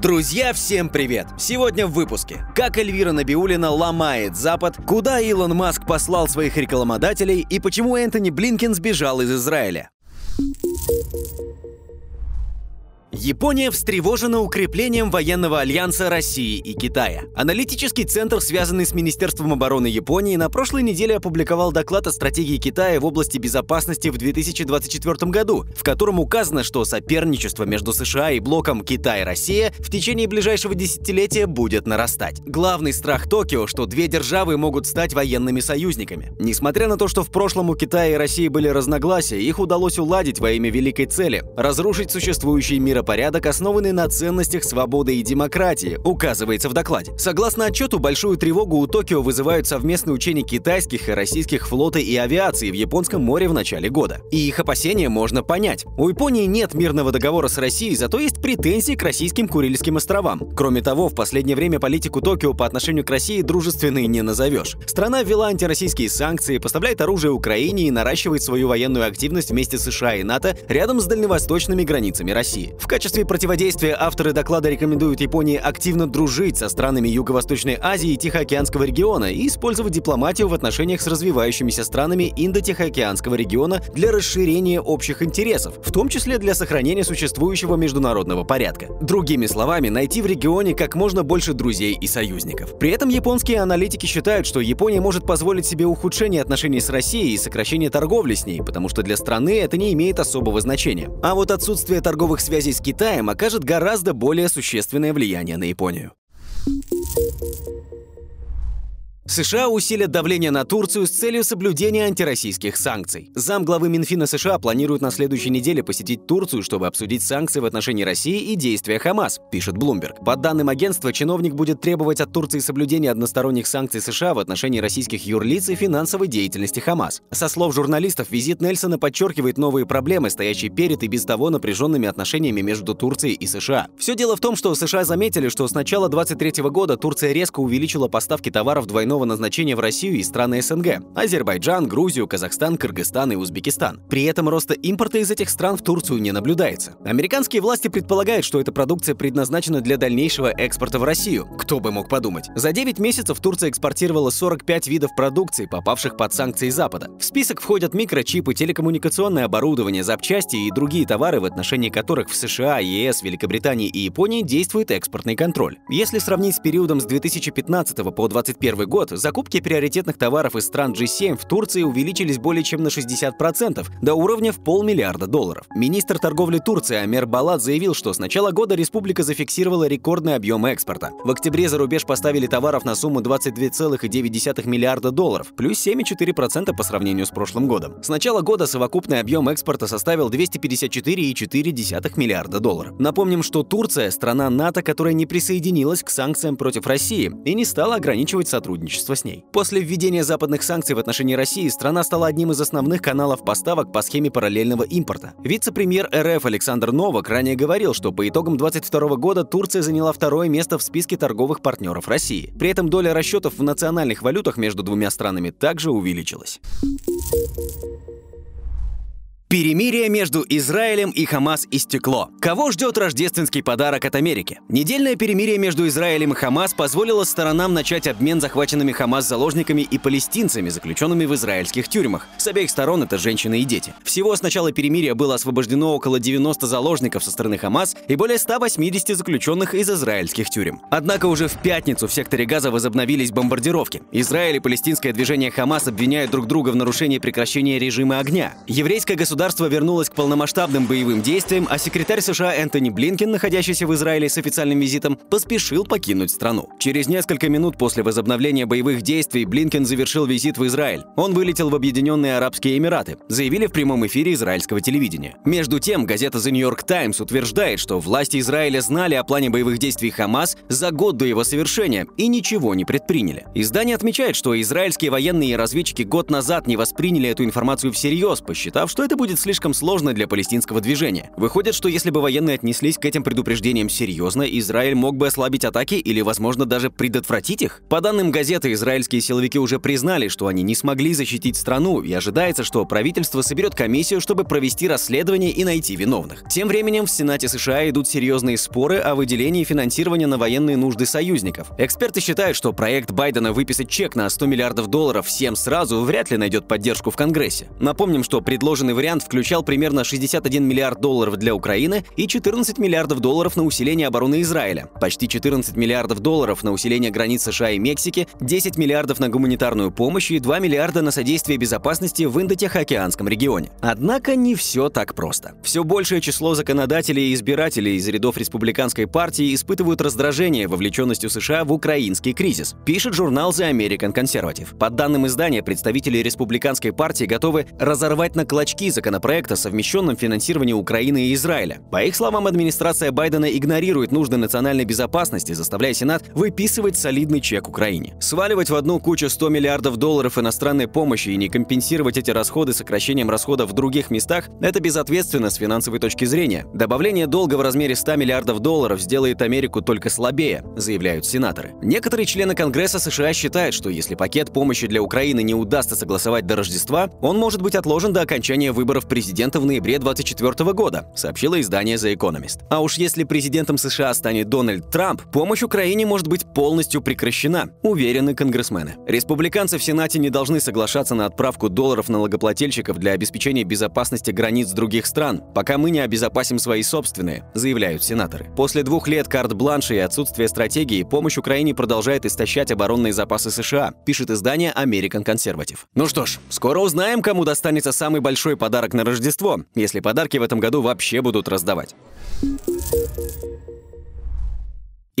Друзья, всем привет! Сегодня в выпуске. Как Эльвира Набиулина ломает Запад, куда Илон Маск послал своих рекламодателей и почему Энтони Блинкен сбежал из Израиля. Япония встревожена укреплением военного альянса России и Китая. Аналитический центр, связанный с Министерством обороны Японии, на прошлой неделе опубликовал доклад о стратегии Китая в области безопасности в 2024 году, в котором указано, что соперничество между США и блоком Китай-Россия в течение ближайшего десятилетия будет нарастать. Главный страх Токио, что две державы могут стать военными союзниками. Несмотря на то, что в прошлом у Китая и России были разногласия, их удалось уладить во имя великой цели – разрушить существующий мир миропорядок, основанный на ценностях свободы и демократии, указывается в докладе. Согласно отчету, большую тревогу у Токио вызывают совместные учения китайских и российских флота и авиации в Японском море в начале года. И их опасения можно понять. У Японии нет мирного договора с Россией, зато есть претензии к российским Курильским островам. Кроме того, в последнее время политику Токио по отношению к России дружественной не назовешь. Страна ввела антироссийские санкции, поставляет оружие Украине и наращивает свою военную активность вместе с США и НАТО рядом с дальневосточными границами России. В качестве противодействия авторы доклада рекомендуют Японии активно дружить со странами Юго-Восточной Азии и Тихоокеанского региона и использовать дипломатию в отношениях с развивающимися странами Индо-Тихоокеанского региона для расширения общих интересов, в том числе для сохранения существующего международного порядка. Другими словами, найти в регионе как можно больше друзей и союзников. При этом японские аналитики считают, что Япония может позволить себе ухудшение отношений с Россией и сокращение торговли с ней, потому что для страны это не имеет особого значения. А вот отсутствие торговых связей с Китаем окажет гораздо более существенное влияние на Японию. США усилят давление на Турцию с целью соблюдения антироссийских санкций. Замглавы Минфина США планирует на следующей неделе посетить Турцию, чтобы обсудить санкции в отношении России и действия Хамас, пишет Bloomberg. По данным агентства, чиновник будет требовать от Турции соблюдения односторонних санкций США в отношении российских юрлиц и финансовой деятельности Хамас. Со слов журналистов, визит Нельсона подчеркивает новые проблемы, стоящие перед и без того напряженными отношениями между Турцией и США. Все дело в том, что США заметили, что с начала 2023 года Турция резко увеличила поставки товаров двойного двойного назначения в Россию и страны СНГ – Азербайджан, Грузию, Казахстан, Кыргызстан и Узбекистан. При этом роста импорта из этих стран в Турцию не наблюдается. Американские власти предполагают, что эта продукция предназначена для дальнейшего экспорта в Россию. Кто бы мог подумать. За 9 месяцев Турция экспортировала 45 видов продукции, попавших под санкции Запада. В список входят микрочипы, телекоммуникационное оборудование, запчасти и другие товары, в отношении которых в США, ЕС, Великобритании и Японии действует экспортный контроль. Если сравнить с периодом с 2015 по 2021 год, закупки приоритетных товаров из стран G7 в Турции увеличились более чем на 60%, до уровня в полмиллиарда долларов. Министр торговли Турции Амер Балат заявил, что с начала года республика зафиксировала рекордный объем экспорта. В октябре за рубеж поставили товаров на сумму 22,9 миллиарда долларов, плюс 7,4% по сравнению с прошлым годом. С начала года совокупный объем экспорта составил 254,4 миллиарда долларов. Напомним, что Турция – страна НАТО, которая не присоединилась к санкциям против России и не стала ограничивать сотрудничество сотрудничество с ней. После введения западных санкций в отношении России страна стала одним из основных каналов поставок по схеме параллельного импорта. Вице-премьер РФ Александр Новак ранее говорил, что по итогам 2022 года Турция заняла второе место в списке торговых партнеров России. При этом доля расчетов в национальных валютах между двумя странами также увеличилась. Перемирие между Израилем и Хамас истекло. Кого ждет рождественский подарок от Америки? Недельное перемирие между Израилем и Хамас позволило сторонам начать обмен захваченными Хамас заложниками и палестинцами, заключенными в израильских тюрьмах. С обеих сторон это женщины и дети. Всего с начала перемирия было освобождено около 90 заложников со стороны Хамас и более 180 заключенных из израильских тюрем. Однако уже в пятницу в секторе Газа возобновились бомбардировки. Израиль и палестинское движение Хамас обвиняют друг друга в нарушении прекращения режима огня. Еврейское государство государство вернулось к полномасштабным боевым действиям, а секретарь США Энтони Блинкен, находящийся в Израиле с официальным визитом, поспешил покинуть страну. Через несколько минут после возобновления боевых действий Блинкен завершил визит в Израиль. Он вылетел в Объединенные Арабские Эмираты, заявили в прямом эфире израильского телевидения. Между тем, газета The New York Times утверждает, что власти Израиля знали о плане боевых действий Хамас за год до его совершения и ничего не предприняли. Издание отмечает, что израильские военные разведчики год назад не восприняли эту информацию всерьез, посчитав, что это будет будет слишком сложно для палестинского движения. Выходит, что если бы военные отнеслись к этим предупреждениям серьезно, Израиль мог бы ослабить атаки или, возможно, даже предотвратить их. По данным газеты, израильские силовики уже признали, что они не смогли защитить страну, и ожидается, что правительство соберет комиссию, чтобы провести расследование и найти виновных. Тем временем в Сенате США идут серьезные споры о выделении финансирования на военные нужды союзников. Эксперты считают, что проект Байдена выписать чек на 100 миллиардов долларов всем сразу вряд ли найдет поддержку в Конгрессе. Напомним, что предложенный вариант включал примерно 61 миллиард долларов для Украины и 14 миллиардов долларов на усиление обороны Израиля, почти 14 миллиардов долларов на усиление границ США и Мексики, 10 миллиардов на гуманитарную помощь и 2 миллиарда на содействие безопасности в Индотихоокеанском регионе. Однако не все так просто. Все большее число законодателей и избирателей из рядов республиканской партии испытывают раздражение вовлеченностью США в украинский кризис, пишет журнал The American Conservative. По данным издания, представители республиканской партии готовы разорвать на клочки законопроект о совмещенном финансировании Украины и Израиля. По их словам, администрация Байдена игнорирует нужды национальной безопасности, заставляя Сенат выписывать солидный чек Украине. Сваливать в одну кучу 100 миллиардов долларов иностранной помощи и не компенсировать эти расходы сокращением расходов в других местах – это безответственно с финансовой точки зрения. Добавление долга в размере 100 миллиардов долларов сделает Америку только слабее, заявляют сенаторы. Некоторые члены Конгресса США считают, что если пакет помощи для Украины не удастся согласовать до Рождества, он может быть отложен до окончания выборов президента в ноябре 2024 года, сообщило издание The Economist. А уж если президентом США станет Дональд Трамп, помощь Украине может быть полностью прекращена, уверены конгрессмены. Республиканцы в Сенате не должны соглашаться на отправку долларов налогоплательщиков для обеспечения безопасности границ других стран, пока мы не обезопасим свои собственные, заявляют сенаторы. После двух лет карт-бланша и отсутствия стратегии помощь Украине продолжает истощать оборонные запасы США, пишет издание American Conservative. Ну что ж, скоро узнаем, кому достанется самый большой подарок на Рождество, если подарки в этом году вообще будут раздавать.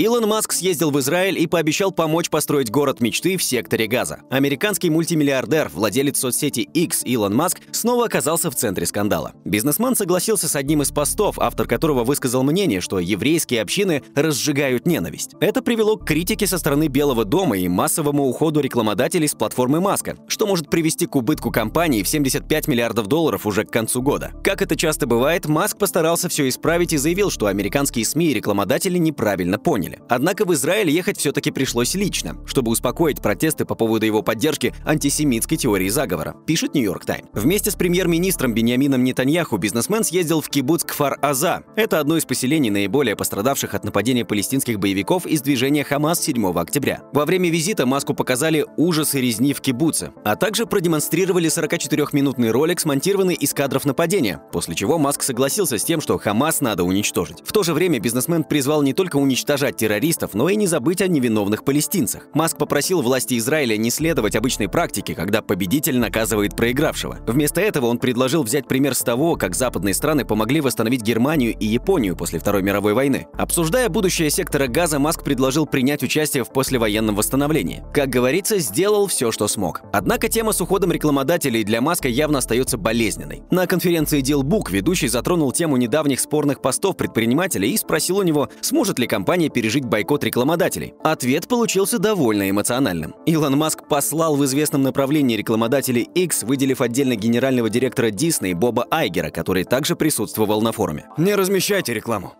Илон Маск съездил в Израиль и пообещал помочь построить город мечты в секторе Газа. Американский мультимиллиардер, владелец соцсети X Илон Маск, снова оказался в центре скандала. Бизнесмен согласился с одним из постов, автор которого высказал мнение, что еврейские общины разжигают ненависть. Это привело к критике со стороны Белого дома и массовому уходу рекламодателей с платформы Маска, что может привести к убытку компании в 75 миллиардов долларов уже к концу года. Как это часто бывает, Маск постарался все исправить и заявил, что американские СМИ и рекламодатели неправильно поняли поняли. Однако в Израиль ехать все-таки пришлось лично, чтобы успокоить протесты по поводу его поддержки антисемитской теории заговора, пишет Нью-Йорк Тайм. Вместе с премьер-министром Бениамином Нетаньяху бизнесмен съездил в кибуц Кфар-Аза. Это одно из поселений наиболее пострадавших от нападения палестинских боевиков из движения Хамас 7 октября. Во время визита Маску показали ужасы резни в кибуце, а также продемонстрировали 44-минутный ролик, смонтированный из кадров нападения, после чего Маск согласился с тем, что Хамас надо уничтожить. В то же время бизнесмен призвал не только уничтожать террористов, но и не забыть о невиновных палестинцах. Маск попросил власти Израиля не следовать обычной практике, когда победитель наказывает проигравшего. Вместо этого он предложил взять пример с того, как западные страны помогли восстановить Германию и Японию после Второй мировой войны. Обсуждая будущее сектора газа, Маск предложил принять участие в послевоенном восстановлении. Как говорится, сделал все, что смог. Однако тема с уходом рекламодателей для Маска явно остается болезненной. На конференции Dealbook ведущий затронул тему недавних спорных постов предпринимателя и спросил у него, сможет ли компания пережить бойкот рекламодателей? Ответ получился довольно эмоциональным. Илон Маск послал в известном направлении рекламодателей X, выделив отдельно генерального директора Disney Боба Айгера, который также присутствовал на форуме. Не размещайте рекламу.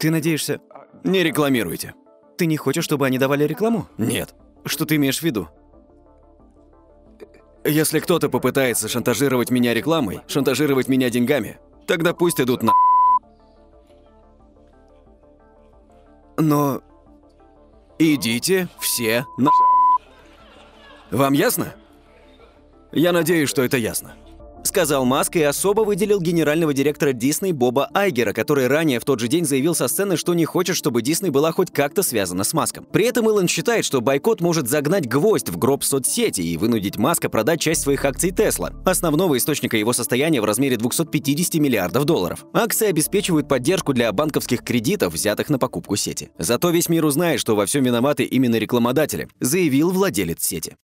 Ты надеешься? Не рекламируйте. Ты не хочешь, чтобы они давали рекламу? Нет. Что ты имеешь в виду? Если кто-то попытается шантажировать меня рекламой, шантажировать меня деньгами, тогда пусть идут на... Но... Идите все на... Вам ясно? Я надеюсь, что это ясно сказал Маск и особо выделил генерального директора Дисней Боба Айгера, который ранее в тот же день заявил со сцены, что не хочет, чтобы Дисней была хоть как-то связана с Маском. При этом Илон считает, что бойкот может загнать гвоздь в гроб соцсети и вынудить Маска продать часть своих акций Тесла, основного источника его состояния в размере 250 миллиардов долларов. Акции обеспечивают поддержку для банковских кредитов, взятых на покупку сети. Зато весь мир узнает, что во всем виноваты именно рекламодатели, заявил владелец сети.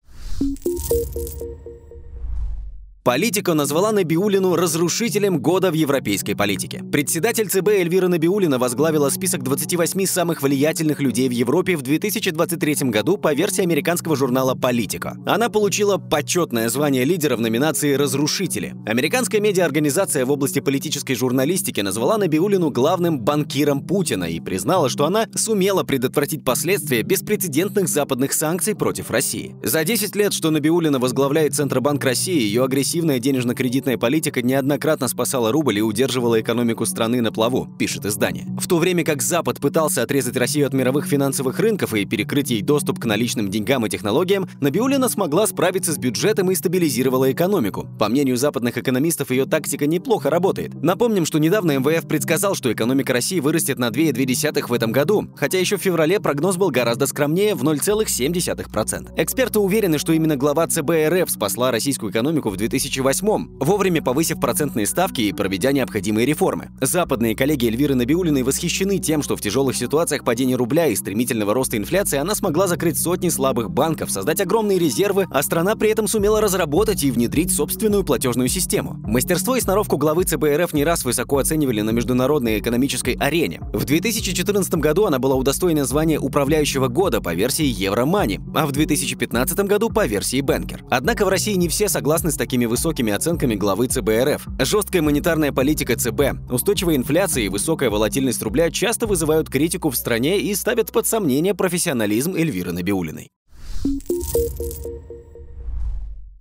Политика назвала Набиулину разрушителем года в европейской политике. Председатель ЦБ Эльвира Набиулина возглавила список 28 самых влиятельных людей в Европе в 2023 году по версии американского журнала «Политика». Она получила почетное звание лидера в номинации «Разрушители». Американская медиаорганизация в области политической журналистики назвала Набиулину главным банкиром Путина и признала, что она сумела предотвратить последствия беспрецедентных западных санкций против России. За 10 лет, что Набиулина возглавляет Центробанк России, ее агрессивность агрессивная денежно-кредитная политика неоднократно спасала рубль и удерживала экономику страны на плаву, пишет издание. В то время как Запад пытался отрезать Россию от мировых финансовых рынков и перекрыть ей доступ к наличным деньгам и технологиям, Набиулина смогла справиться с бюджетом и стабилизировала экономику. По мнению западных экономистов, ее тактика неплохо работает. Напомним, что недавно МВФ предсказал, что экономика России вырастет на 2,2 в этом году, хотя еще в феврале прогноз был гораздо скромнее в 0,7%. Эксперты уверены, что именно глава ЦБ РФ спасла российскую экономику в 2000 2008 вовремя повысив процентные ставки и проведя необходимые реформы. Западные коллеги Эльвиры Набиулиной восхищены тем, что в тяжелых ситуациях падения рубля и стремительного роста инфляции она смогла закрыть сотни слабых банков, создать огромные резервы, а страна при этом сумела разработать и внедрить собственную платежную систему. Мастерство и сноровку главы ЦБ РФ не раз высоко оценивали на международной экономической арене. В 2014 году она была удостоена звания управляющего года по версии Евромани, а в 2015 году по версии Бенкер. Однако в России не все согласны с такими высокими оценками главы ЦБ РФ. Жесткая монетарная политика ЦБ, устойчивая инфляция и высокая волатильность рубля часто вызывают критику в стране и ставят под сомнение профессионализм Эльвиры Набиулиной.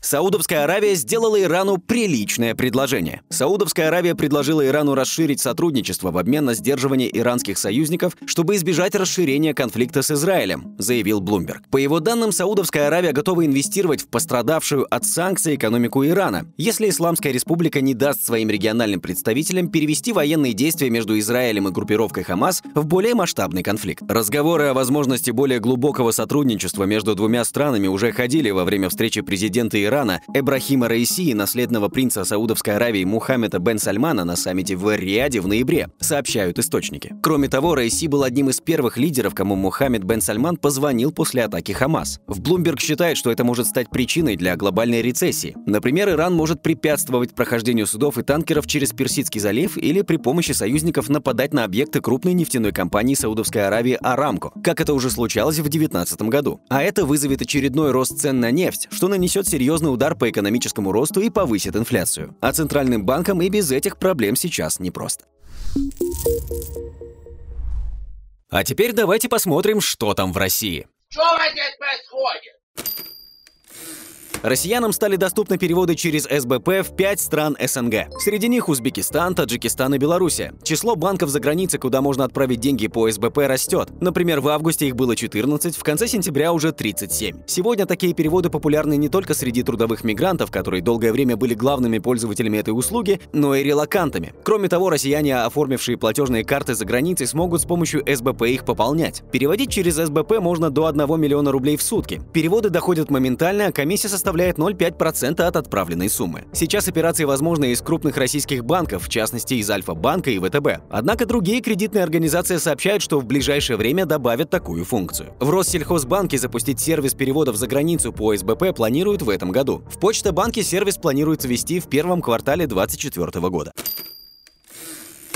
Саудовская Аравия сделала Ирану приличное предложение. Саудовская Аравия предложила Ирану расширить сотрудничество в обмен на сдерживание иранских союзников, чтобы избежать расширения конфликта с Израилем, заявил Блумберг. По его данным, Саудовская Аравия готова инвестировать в пострадавшую от санкций экономику Ирана, если Исламская республика не даст своим региональным представителям перевести военные действия между Израилем и группировкой Хамас в более масштабный конфликт. Разговоры о возможности более глубокого сотрудничества между двумя странами уже ходили во время встречи президента Ирана Ирана Эбрахима Раиси и наследного принца Саудовской Аравии Мухаммеда бен Сальмана на саммите в Риаде в ноябре, сообщают источники. Кроме того, Раиси был одним из первых лидеров, кому Мухаммед бен Сальман позвонил после атаки Хамас. В Bloomberg считает, что это может стать причиной для глобальной рецессии. Например, Иран может препятствовать прохождению судов и танкеров через Персидский залив или при помощи союзников нападать на объекты крупной нефтяной компании Саудовской Аравии Арамко, как это уже случалось в 2019 году. А это вызовет очередной рост цен на нефть, что нанесет серьезный серьезный удар по экономическому росту и повысит инфляцию. А центральным банкам и без этих проблем сейчас непросто. А теперь давайте посмотрим, что там в России. Что здесь происходит? Россиянам стали доступны переводы через СБП в 5 стран СНГ. Среди них Узбекистан, Таджикистан и Белоруссия. Число банков за границей, куда можно отправить деньги по СБП, растет. Например, в августе их было 14, в конце сентября уже 37. Сегодня такие переводы популярны не только среди трудовых мигрантов, которые долгое время были главными пользователями этой услуги, но и релакантами. Кроме того, россияне, оформившие платежные карты за границей, смогут с помощью СБП их пополнять. Переводить через СБП можно до 1 миллиона рублей в сутки. Переводы доходят моментально, а комиссия составляет составляет 0,5% от отправленной суммы. Сейчас операции возможны из крупных российских банков, в частности из Альфа-банка и ВТБ. Однако другие кредитные организации сообщают, что в ближайшее время добавят такую функцию. В Россельхозбанке запустить сервис переводов за границу по СБП планируют в этом году. В Почта-банке сервис планируется вести в первом квартале 2024 года.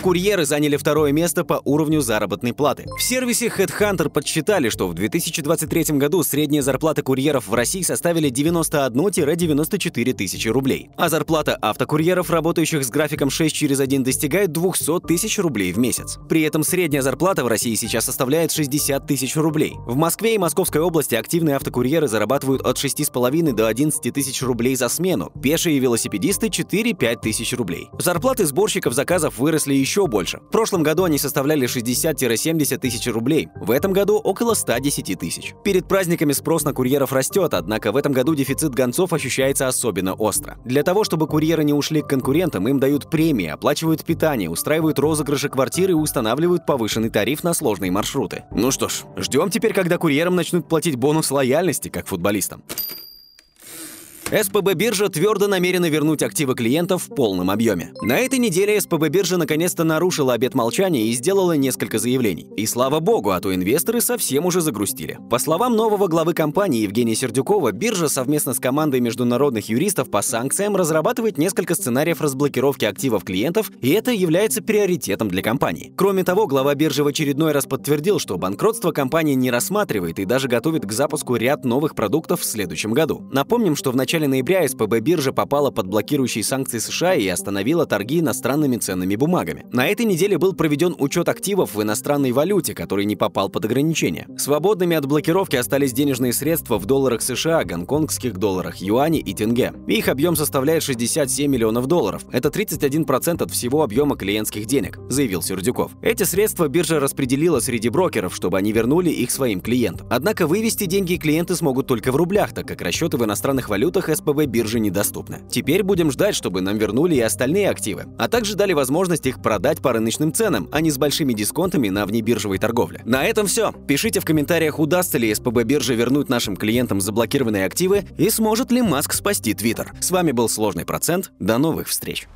Курьеры заняли второе место по уровню заработной платы. В сервисе Headhunter подсчитали, что в 2023 году средняя зарплата курьеров в России составили 91-94 тысячи рублей, а зарплата автокурьеров, работающих с графиком 6 через 1, достигает 200 тысяч рублей в месяц. При этом средняя зарплата в России сейчас составляет 60 тысяч рублей. В Москве и Московской области активные автокурьеры зарабатывают от 6,5 до 11 тысяч рублей за смену, пешие велосипедисты 4-5 тысяч рублей. Зарплаты сборщиков заказов выросли еще еще больше. В прошлом году они составляли 60-70 тысяч рублей, в этом году около 110 тысяч. Перед праздниками спрос на курьеров растет, однако в этом году дефицит гонцов ощущается особенно остро. Для того, чтобы курьеры не ушли к конкурентам, им дают премии, оплачивают питание, устраивают розыгрыши квартиры и устанавливают повышенный тариф на сложные маршруты. Ну что ж, ждем теперь, когда курьерам начнут платить бонус лояльности, как футболистам. СПБ биржа твердо намерена вернуть активы клиентов в полном объеме. На этой неделе СПБ биржа наконец-то нарушила обет молчания и сделала несколько заявлений. И слава богу, а то инвесторы совсем уже загрустили. По словам нового главы компании Евгения Сердюкова, биржа совместно с командой международных юристов по санкциям разрабатывает несколько сценариев разблокировки активов клиентов, и это является приоритетом для компании. Кроме того, глава биржи в очередной раз подтвердил, что банкротство компания не рассматривает и даже готовит к запуску ряд новых продуктов в следующем году. Напомним, что в начале начале ноября СПБ биржа попала под блокирующие санкции США и остановила торги иностранными ценными бумагами. На этой неделе был проведен учет активов в иностранной валюте, который не попал под ограничения. Свободными от блокировки остались денежные средства в долларах США, гонконгских долларах, юане и тенге. Их объем составляет 67 миллионов долларов. Это 31% от всего объема клиентских денег, заявил Сердюков. Эти средства биржа распределила среди брокеров, чтобы они вернули их своим клиентам. Однако вывести деньги клиенты смогут только в рублях, так как расчеты в иностранных валютах услугах СПБ биржи недоступны. Теперь будем ждать, чтобы нам вернули и остальные активы, а также дали возможность их продать по рыночным ценам, а не с большими дисконтами на внебиржевой торговле. На этом все. Пишите в комментариях, удастся ли СПБ бирже вернуть нашим клиентам заблокированные активы и сможет ли Маск спасти Твиттер. С вами был Сложный процент. До новых встреч.